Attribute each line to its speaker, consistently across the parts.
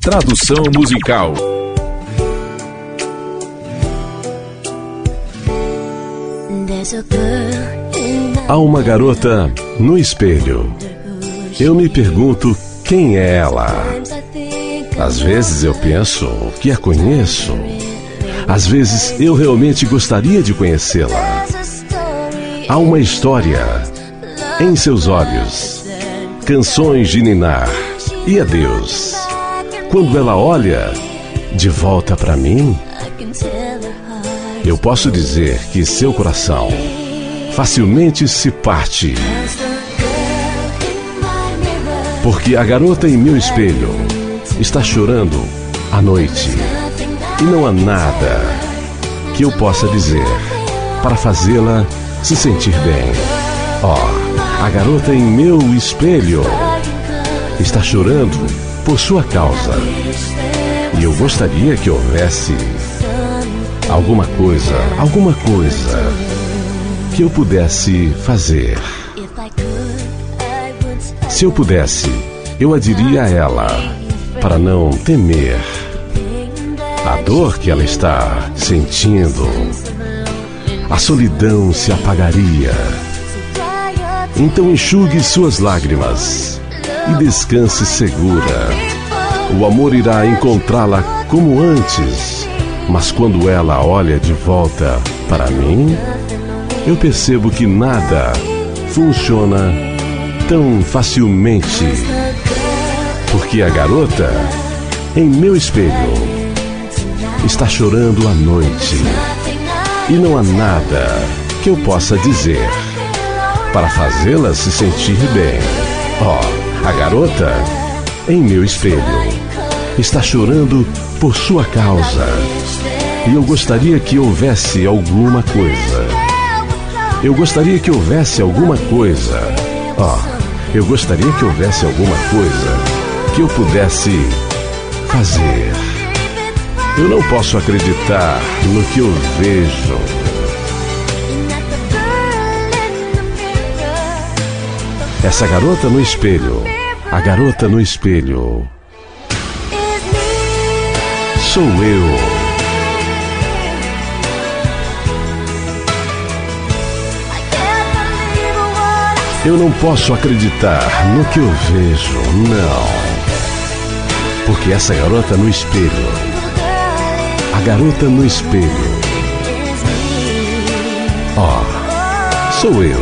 Speaker 1: Tradução musical.
Speaker 2: Há uma garota no espelho. Eu me pergunto quem é ela. Às vezes eu penso que a conheço. Às vezes eu realmente gostaria de conhecê-la. Há uma história em seus olhos, canções de ninar e adeus. Quando ela olha de volta para mim, eu posso dizer que seu coração facilmente se parte. Porque a garota em meu espelho está chorando à noite e não há nada que eu possa dizer para fazê-la se sentir bem. Ó, oh, a garota em meu espelho está chorando por sua causa. E eu gostaria que houvesse alguma coisa, alguma coisa que eu pudesse fazer. Se eu pudesse, eu a diria a ela para não temer a dor que ela está sentindo. A solidão se apagaria. Então enxugue suas lágrimas e descanse segura. O amor irá encontrá-la como antes, mas quando ela olha de volta para mim, eu percebo que nada funciona tão facilmente. Porque a garota, em meu espelho, está chorando à noite. E não há nada que eu possa dizer para fazê-la se sentir bem. Oh, a garota, em meu espelho, está chorando por sua causa. E eu gostaria que houvesse alguma coisa eu gostaria que houvesse alguma coisa. Ó, oh, eu gostaria que houvesse alguma coisa que eu pudesse fazer. Eu não posso acreditar no que eu vejo. Essa garota no espelho. A garota no espelho. Sou eu. Eu não posso acreditar no que eu vejo, não. Porque essa garota no espelho. A garota no espelho. Ó, oh, sou eu.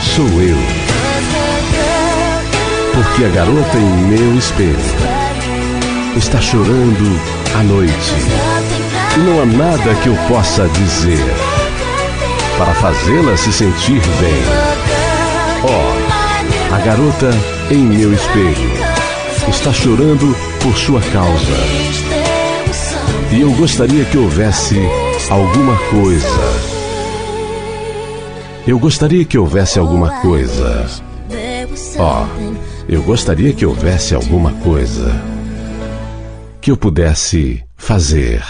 Speaker 2: Sou eu. Porque a garota em meu espelho está chorando à noite. E não há nada que eu possa dizer para fazê-la se sentir bem. Ó, oh, a garota em meu espelho está chorando por sua causa. E eu gostaria que houvesse alguma coisa. Eu gostaria que houvesse alguma coisa. Ó, oh, eu gostaria que houvesse alguma coisa que eu pudesse fazer.